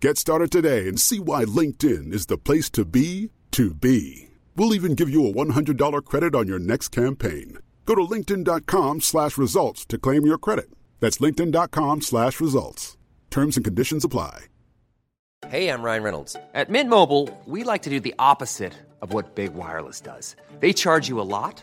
Get started today and see why LinkedIn is the place to be to be. We'll even give you a $100 credit on your next campaign. Go to linkedin.com slash results to claim your credit. That's linkedin.com slash results. Terms and conditions apply. Hey, I'm Ryan Reynolds. At Mint Mobile, we like to do the opposite of what Big Wireless does. They charge you a lot,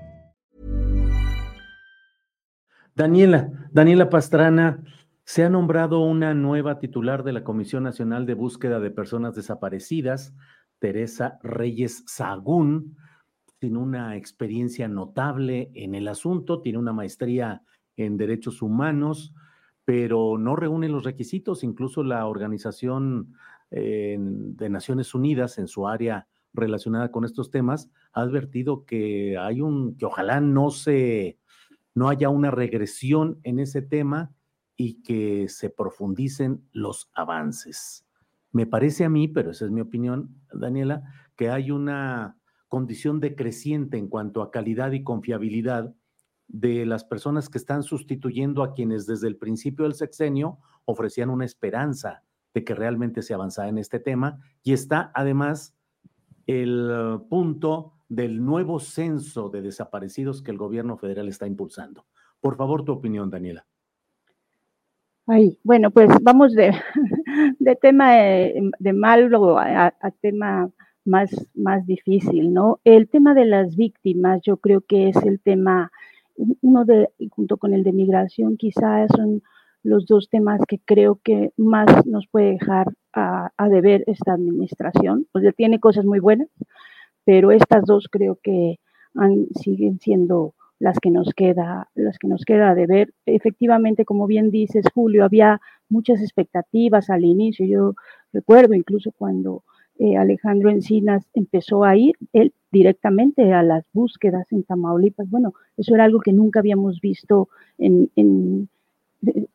Daniela, Daniela Pastrana, se ha nombrado una nueva titular de la Comisión Nacional de Búsqueda de Personas Desaparecidas, Teresa Reyes Sagún, tiene una experiencia notable en el asunto, tiene una maestría en derechos humanos, pero no reúne los requisitos. Incluso la Organización de Naciones Unidas en su área relacionada con estos temas ha advertido que hay un, que ojalá no se, no haya una regresión en ese tema y que se profundicen los avances. Me parece a mí, pero esa es mi opinión, Daniela, que hay una condición decreciente en cuanto a calidad y confiabilidad de las personas que están sustituyendo a quienes desde el principio del sexenio ofrecían una esperanza de que realmente se avanzara en este tema. Y está además el punto del nuevo censo de desaparecidos que el gobierno federal está impulsando. Por favor, tu opinión, Daniela. Ay, bueno, pues vamos de, de tema de, de malo a, tema más, más difícil, ¿no? El tema de las víctimas, yo creo que es el tema, uno de, junto con el de migración, quizás son los dos temas que creo que más nos puede dejar a, a deber esta administración. Pues tiene cosas muy buenas, pero estas dos creo que han, siguen siendo las que nos queda, las que nos queda de ver. Efectivamente, como bien dices, Julio, había muchas expectativas al inicio. Yo recuerdo incluso cuando eh, Alejandro Encinas empezó a ir él directamente a las búsquedas en Tamaulipas. Bueno, eso era algo que nunca habíamos visto en, en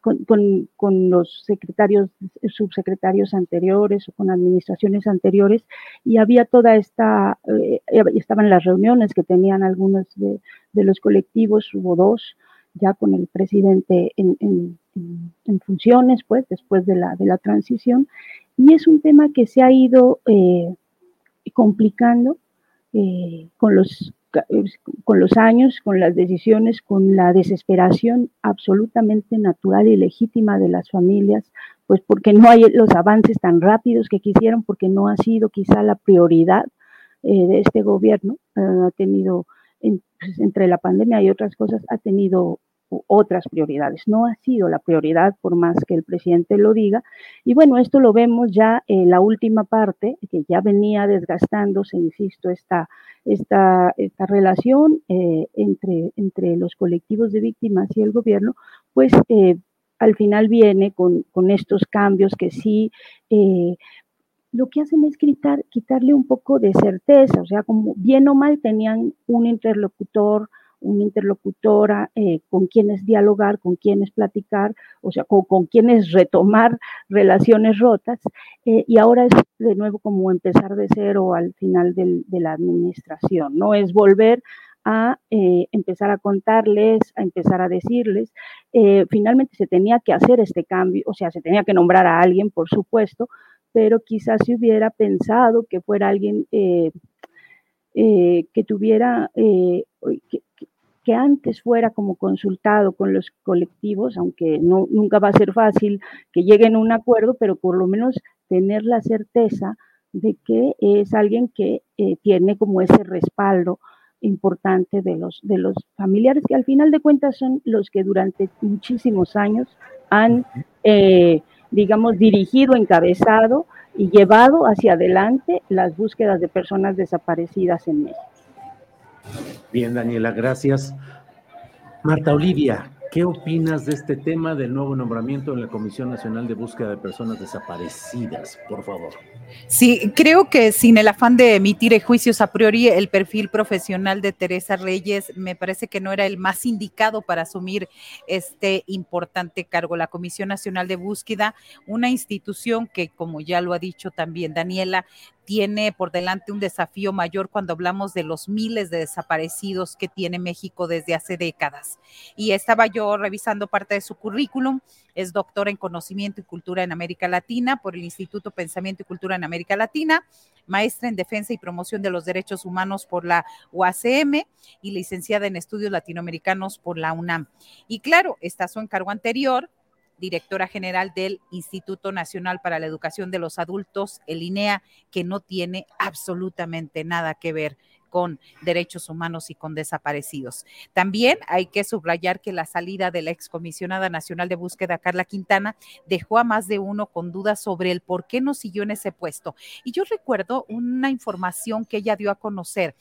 con, con, con, los secretarios, subsecretarios anteriores o con administraciones anteriores, y había toda esta, eh, estaban las reuniones que tenían algunos de, de, los colectivos, hubo dos, ya con el presidente en, en, funciones, pues, después de la, de la transición, y es un tema que se ha ido eh, complicando eh, con los con los años, con las decisiones, con la desesperación absolutamente natural y legítima de las familias, pues porque no hay los avances tan rápidos que quisieron, porque no ha sido quizá la prioridad eh, de este gobierno, ha tenido, pues, entre la pandemia y otras cosas, ha tenido otras prioridades. No ha sido la prioridad por más que el presidente lo diga. Y bueno, esto lo vemos ya en la última parte, que ya venía desgastándose, insisto, esta, esta, esta relación eh, entre, entre los colectivos de víctimas y el gobierno, pues eh, al final viene con, con, estos cambios que sí eh, lo que hacen es quitar, quitarle un poco de certeza, o sea, como bien o mal tenían un interlocutor, una interlocutora eh, con quienes dialogar, con quienes platicar, o sea, con, con quienes retomar relaciones rotas, eh, y ahora es de nuevo como empezar de cero al final del, de la administración, ¿no? Es volver a eh, empezar a contarles, a empezar a decirles. finalmente se tenía que hacer este cambio, o sea, se tenía que nombrar a alguien, por supuesto, pero quizás se hubiera pensado que fuera alguien que tuviera, que, antes fuera como consultado con los colectivos, aunque no, nunca va a ser fácil que lleguen a un acuerdo, pero por lo menos tener la certeza de que es alguien que tiene como ese respaldo importante de los, de los familiares, que al final de cuentas son los que durante muchísimos años han digamos, dirigido, encabezado y llevado hacia adelante las búsquedas de personas desaparecidas en México. Bien, Daniela, gracias. Marta Olivia, ¿qué opinas de este tema del nuevo nombramiento en la Comisión Nacional de Búsqueda de Personas Desaparecidas? Por favor. Sí, creo que sin el afán de emitir juicios a priori, el perfil profesional de Teresa Reyes me parece que no era el más indicado para asumir este importante cargo. La Comisión Nacional de Búsqueda, una institución que, como ya lo ha dicho también Daniela, tiene por delante un desafío mayor cuando hablamos de los miles de desaparecidos que tiene México desde hace décadas. Y estaba yo revisando parte de su currículum, es doctora en conocimiento y cultura en América Latina por el Instituto Pensamiento y Cultura en América Latina, maestra en defensa y promoción de los derechos humanos por la UACM y licenciada en estudios latinoamericanos por la UNAM. Y claro, está su encargo anterior directora general del Instituto Nacional para la Educación de los Adultos, el INEA, que no tiene absolutamente nada que ver con derechos humanos y con desaparecidos. También hay que subrayar que la salida de la excomisionada nacional de búsqueda, Carla Quintana, dejó a más de uno con dudas sobre el por qué no siguió en ese puesto. Y yo recuerdo una información que ella dio a conocer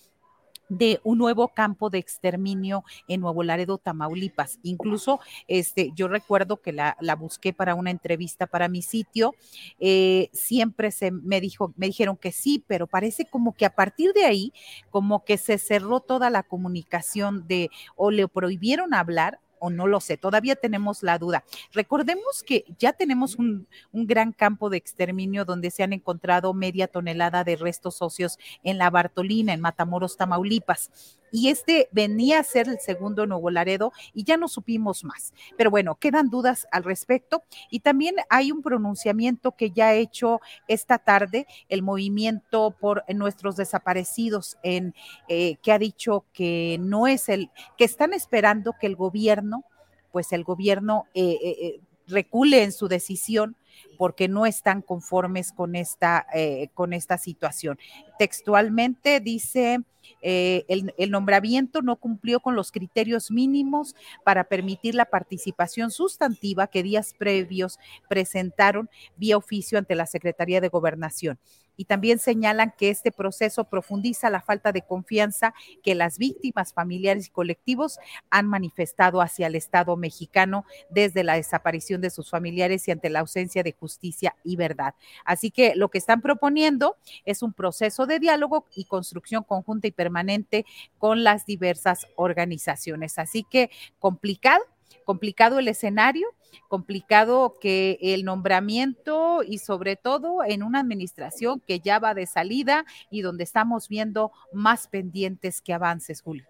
de un nuevo campo de exterminio en Nuevo Laredo, Tamaulipas. Incluso este, yo recuerdo que la, busqué para una entrevista para mi sitio. Eh, siempre se me dijo, me dijeron que sí, pero parece como que a partir de ahí, como que se cerró toda la comunicación de o le prohibieron hablar o no lo sé, todavía tenemos la duda. Recordemos que ya tenemos un, un, gran campo de exterminio donde se han encontrado media tonelada de restos óseos en la Bartolina, en Matamoros, Tamaulipas y este venía a ser el segundo Nuevo Laredo y ya no supimos más. Pero bueno, quedan dudas al respecto y también hay un pronunciamiento que ya ha hecho esta tarde el movimiento por nuestros desaparecidos en eh, que ha dicho que no es el que están esperando que el gobierno, pues el gobierno eh, eh, recule en su decisión porque no están conformes con esta, con esta situación. Textualmente dice, eh, el, el, nombramiento no cumplió con los criterios mínimos para permitir la participación sustantiva que días previos presentaron vía oficio ante la Secretaría de Gobernación y también señalan que este proceso profundiza la falta de confianza que las víctimas familiares y colectivos han manifestado hacia el Estado mexicano desde la desaparición de sus familiares y ante la ausencia de justicia y verdad. Así que lo que están proponiendo es un proceso de diálogo y construcción conjunta y permanente con las diversas organizaciones. Así que complicado, complicado el escenario, complicado que el nombramiento y sobre todo en una administración que ya va de salida y donde estamos viendo más pendientes que avances, Julio.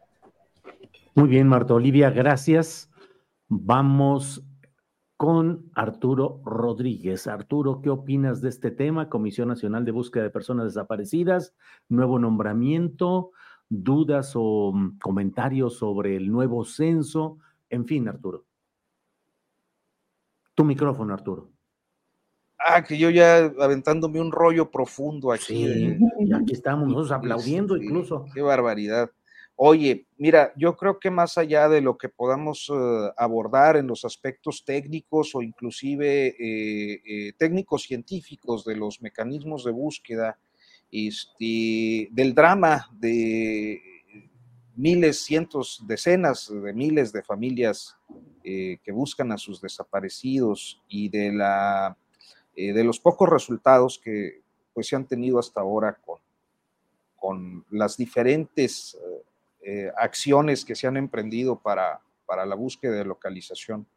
Muy bien, Marta Olivia, gracias. Vamos con Arturo Rodríguez. Arturo, ¿qué opinas de este tema? Comisión Nacional de Búsqueda de Personas Desaparecidas, nuevo nombramiento, dudas o mm, comentarios sobre el nuevo censo. En fin, Arturo. Tu micrófono, Arturo. Ah, que yo ya aventándome un rollo profundo aquí. Sí, y aquí estamos nosotros aplaudiendo incluso. Qué barbaridad. Oye, mira, yo creo que más allá de lo que podamos eh, abordar en los aspectos técnicos o inclusive eh, eh, técnicos científicos de los mecanismos de búsqueda, este, del drama de miles, cientos, decenas de miles de familias eh, que buscan a sus desaparecidos y de, la, eh, de los pocos resultados que pues, se han tenido hasta ahora con, con las diferentes eh, acciones que se han emprendido para, para la búsqueda de localización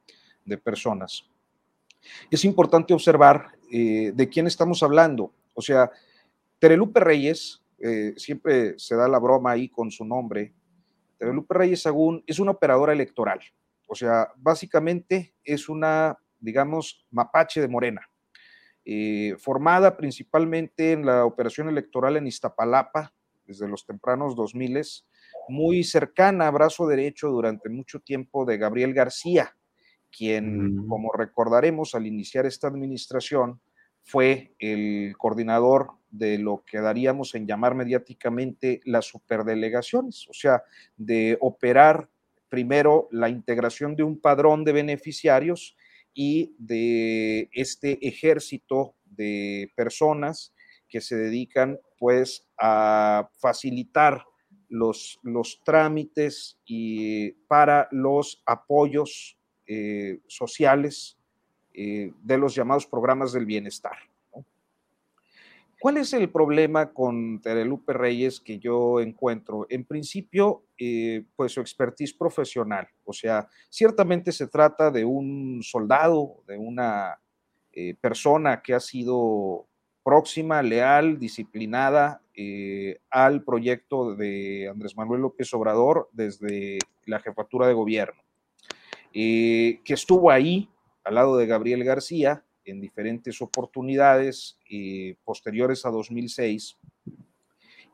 de personas. Es importante observar de quién estamos hablando. O sea, Terelupe Reyes, siempre se da la broma ahí con su nombre, Terelupe Reyes Sagún es una operadora electoral. O sea, básicamente es una, digamos, mapache de Morena, eh, formada principalmente en la operación electoral en Iztapalapa desde los tempranos 2000, muy cercana, brazo derecho durante mucho tiempo de Gabriel García, quien, Mm. como recordaremos, al iniciar esta administración, fue el coordinador de lo que daríamos en llamar mediáticamente las superdelegaciones, o sea, de operar primero la integración de un padrón de beneficiarios y de este ejército de personas que se dedican pues a facilitar los, los trámites y para los apoyos eh, sociales eh, de los llamados programas del bienestar. ¿Cuál es el problema con Terelupe Reyes que yo encuentro? En principio, eh, pues su expertise profesional. O sea, ciertamente se trata de un soldado, de una eh, persona que ha sido próxima, leal, disciplinada eh, al proyecto de Andrés Manuel López Obrador desde la jefatura de gobierno, que estuvo ahí al lado de Gabriel García en diferentes oportunidades eh, posteriores a 2006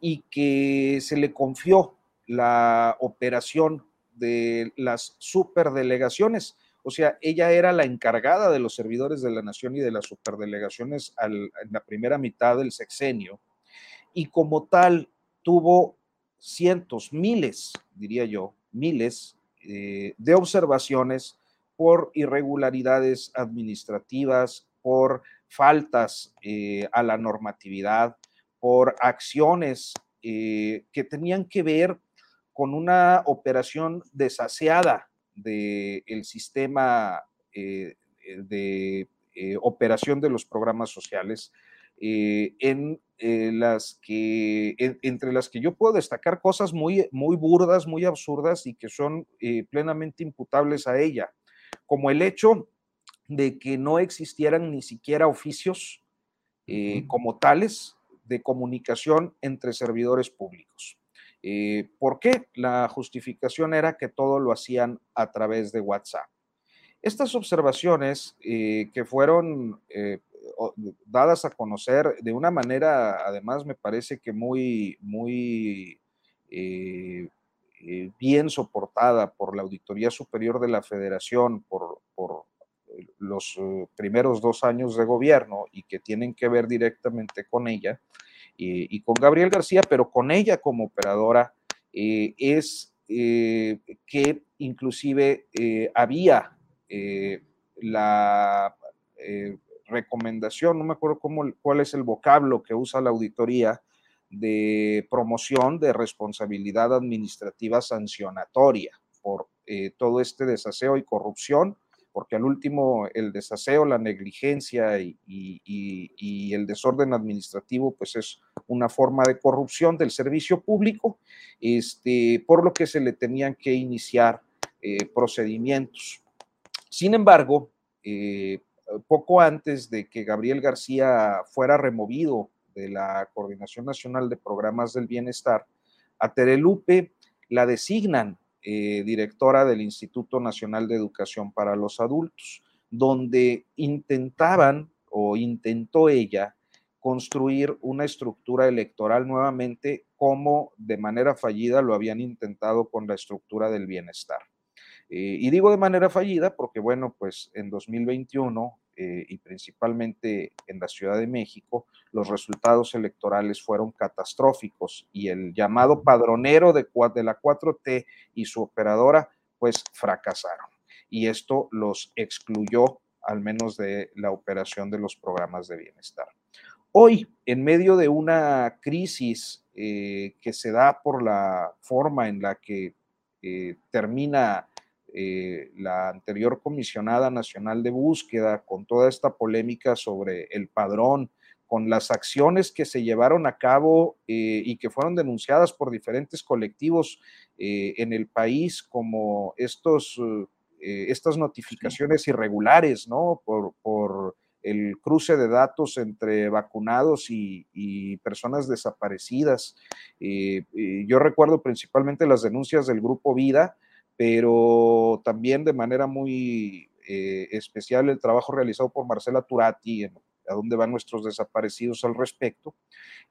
y que se le confió la operación de las superdelegaciones. O sea, ella era la encargada de los servidores de la nación y de las superdelegaciones en la primera mitad del sexenio y como tal tuvo cientos, miles, diría yo, miles eh, de observaciones por irregularidades administrativas, por faltas eh, a la normatividad, por acciones eh, que tenían que ver con una operación desaseada del sistema eh, de operación de los programas sociales, entre las que yo puedo destacar cosas muy, burdas, muy absurdas y que son plenamente imputables a ella, como el hecho de que no existieran ni siquiera oficios eh, como tales de comunicación entre servidores públicos. Eh, ¿Por qué? La justificación era que todo lo hacían a través de WhatsApp. Estas observaciones eh, que fueron dadas a conocer de una manera, además, me parece que muy, muy eh, bien soportada por la Auditoría Superior de la Federación, por, por eh, los eh, primeros dos años de gobierno y que tienen que ver directamente con ella y, con Gabriel García, pero con ella como operadora, es que inclusive había la recomendación, no me acuerdo cómo, cuál es el vocablo que usa la auditoría, de promoción de responsabilidad administrativa sancionatoria por eh, todo este desaseo y corrupción, porque al último el desaseo, la negligencia y, el desorden administrativo, pues es una forma de corrupción del servicio público, este, por lo que se le tenían que iniciar eh, procedimientos. Sin embargo, eh, poco antes de que Gabriel García fuera removido de la Coordinación Nacional de Programas del Bienestar, a Terelupe la designan eh, directora del Instituto Nacional de Educación para los Adultos, donde intentaban o intentó ella construir una estructura electoral nuevamente cómo de manera fallida lo habían intentado con la estructura del bienestar. Eh, y digo de manera fallida porque, bueno, pues en 2021 eh, y principalmente en la Ciudad de México, los resultados electorales fueron catastróficos y el llamado padronero de, de la 4T y su operadora, pues fracasaron. Y esto los excluyó al menos de la operación de los programas de bienestar. Hoy, en medio de una crisis eh, que se da por la forma en la que eh, termina eh, la anterior comisionada nacional de búsqueda, con toda esta polémica sobre el padrón, con las acciones que se llevaron a cabo y que fueron denunciadas por diferentes colectivos en el país, como estos eh, estas notificaciones irregulares, ¿no? Por, el cruce de datos entre vacunados y, personas desaparecidas. Eh, eh, yo recuerdo principalmente las denuncias del Grupo Vida, pero también de manera muy especial el trabajo realizado por Marcela Turati en a dónde van nuestros desaparecidos al respecto.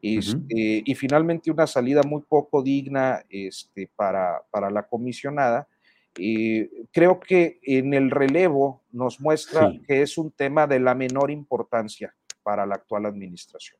Este, y finalmente una salida muy poco digna este, para, para la comisionada, creo que en el relevo nos muestra que es un tema de la menor importancia para la actual administración.